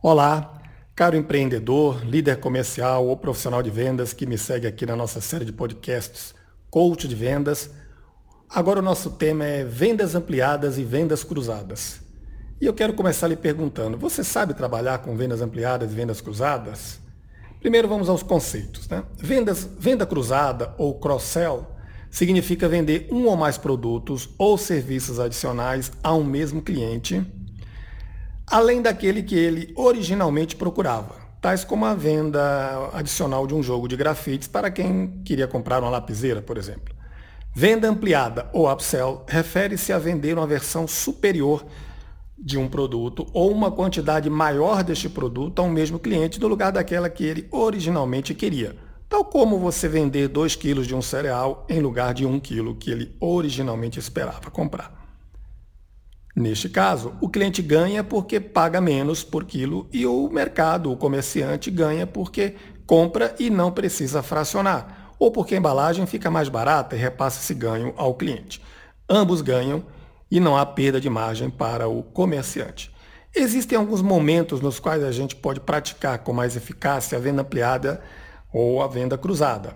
Olá, caro empreendedor, líder comercial ou profissional de vendas que me segue aqui na nossa série de podcasts Coach de Vendas. Agora o nosso tema é vendas ampliadas e vendas cruzadas. E eu quero começar lhe perguntando, você sabe trabalhar com vendas ampliadas e vendas cruzadas? Primeiro vamos aos conceitos. Né? Vendas, venda cruzada ou cross-sell significa vender um ou mais produtos ou serviços adicionais a um mesmo cliente além daquele que ele originalmente procurava, tais como a venda adicional de um jogo de grafites para quem queria comprar uma lapiseira, por exemplo. Venda ampliada ou upsell refere-se a vender uma versão superior de um produto ou uma quantidade maior deste produto a um mesmo cliente no lugar daquela que ele originalmente queria, tal como você vender 2 kg de um cereal em lugar de 1 kg que ele originalmente esperava comprar. Neste caso, o cliente ganha porque paga menos por quilo e o mercado, o comerciante, ganha porque compra e não precisa fracionar, ou porque a embalagem fica mais barata e repassa esse ganho ao cliente. Ambos ganham e não há perda de margem para o comerciante. Existem alguns momentos nos quais a gente pode praticar com mais eficácia a venda ampliada ou a venda cruzada,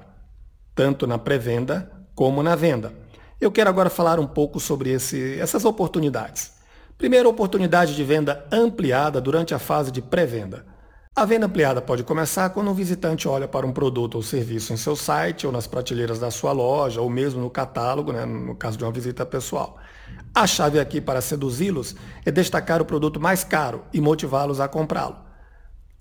tanto na pré-venda como na venda. Eu quero agora falar um pouco sobre esse, essas oportunidades. Primeira oportunidade de venda ampliada durante a fase de pré-venda. A venda ampliada pode começar quando um visitante olha para um produto ou serviço em seu site ou nas prateleiras da sua loja ou mesmo no catálogo, né, no caso de uma visita pessoal. A chave aqui para seduzi-los é destacar o produto mais caro e motivá-los a comprá-lo.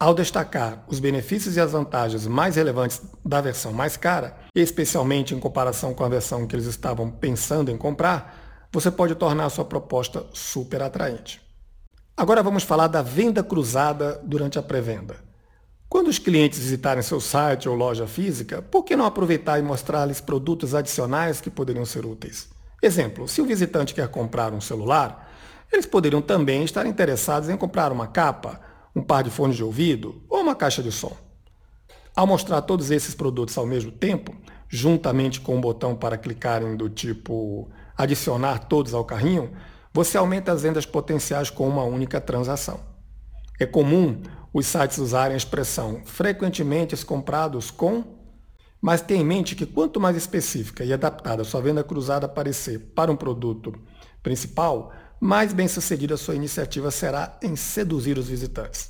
Ao destacar os benefícios e as vantagens mais relevantes da versão mais cara, especialmente em comparação com a versão que eles estavam pensando em comprar, você pode tornar a sua proposta super atraente. Agora vamos falar da venda cruzada durante a pré-venda. Quando os clientes visitarem seu site ou loja física, por que não aproveitar e mostrar-lhes produtos adicionais que poderiam ser úteis? Exemplo, se o visitante quer comprar um celular, eles poderiam também estar interessados em comprar uma capa, um par de fones de ouvido ou uma caixa de som. Ao mostrar todos esses produtos ao mesmo tempo, juntamente com um botão para clicarem do tipo adicionar todos ao carrinho, você aumenta as vendas potenciais com uma única transação. É comum os sites usarem a expressão frequentemente comprados com, mas tenha em mente que quanto mais específica e adaptada sua venda cruzada parecer para um produto principal, mais bem sucedida sua iniciativa será em seduzir os visitantes.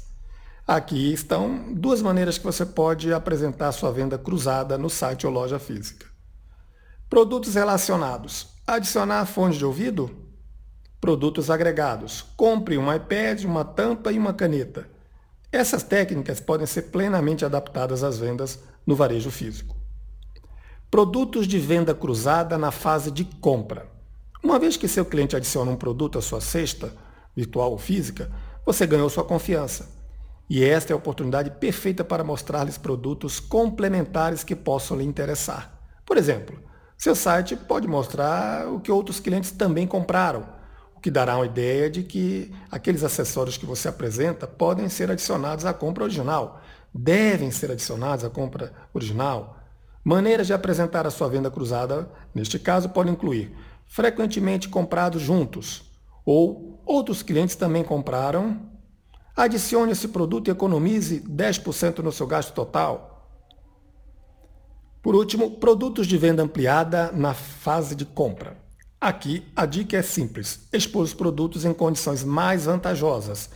Aqui estão duas maneiras que você pode apresentar sua venda cruzada no site ou loja física. Produtos relacionados. Adicionar fones de ouvido? Produtos agregados. Compre um iPad, uma tampa e uma caneta. Essas técnicas podem ser plenamente adaptadas às vendas no varejo físico. Produtos de venda cruzada na fase de compra. Uma vez que seu cliente adiciona um produto à sua cesta, virtual ou física, você ganhou sua confiança. E esta é a oportunidade perfeita para mostrar-lhes produtos complementares que possam lhe interessar. Por exemplo, seu site pode mostrar o que outros clientes também compraram, o que dará uma ideia de que aqueles acessórios que você apresenta podem ser adicionados à compra original, devem ser adicionados à compra original. Maneiras de apresentar a sua venda cruzada, neste caso, podem incluir frequentemente comprados juntos, ou outros clientes também compraram, adicione esse produto e economize 10% no seu gasto total. Por último, produtos de venda ampliada na fase de compra. Aqui a dica é simples: expor os produtos em condições mais vantajosas,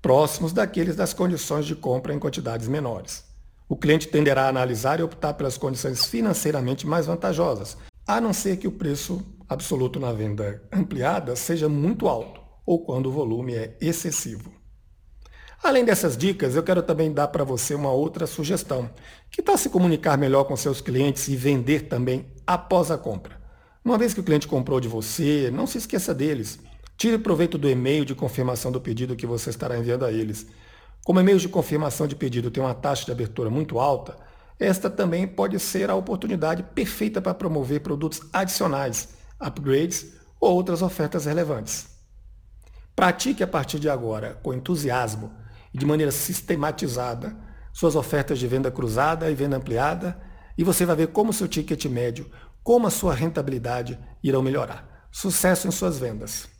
próximos daqueles das condições de compra em quantidades menores. O cliente tenderá a analisar e optar pelas condições financeiramente mais vantajosas, a não ser que o preço absoluto na venda ampliada seja muito alto ou quando o volume é excessivo. Além dessas dicas, eu quero também dar para você uma outra sugestão. Que tal se comunicar melhor com seus clientes e vender também após a compra? Uma vez que o cliente comprou de você, não se esqueça deles. Tire proveito do e-mail de confirmação do pedido que você estará enviando a eles. Como e-mails de confirmação de pedido têm uma taxa de abertura muito alta, esta também pode ser a oportunidade perfeita para promover produtos adicionais upgrades ou outras ofertas relevantes. Pratique a partir de agora, com entusiasmo e de maneira sistematizada, suas ofertas de venda cruzada e venda ampliada, e você vai ver como seu ticket médio, como a sua rentabilidade irão melhorar. Sucesso em suas vendas!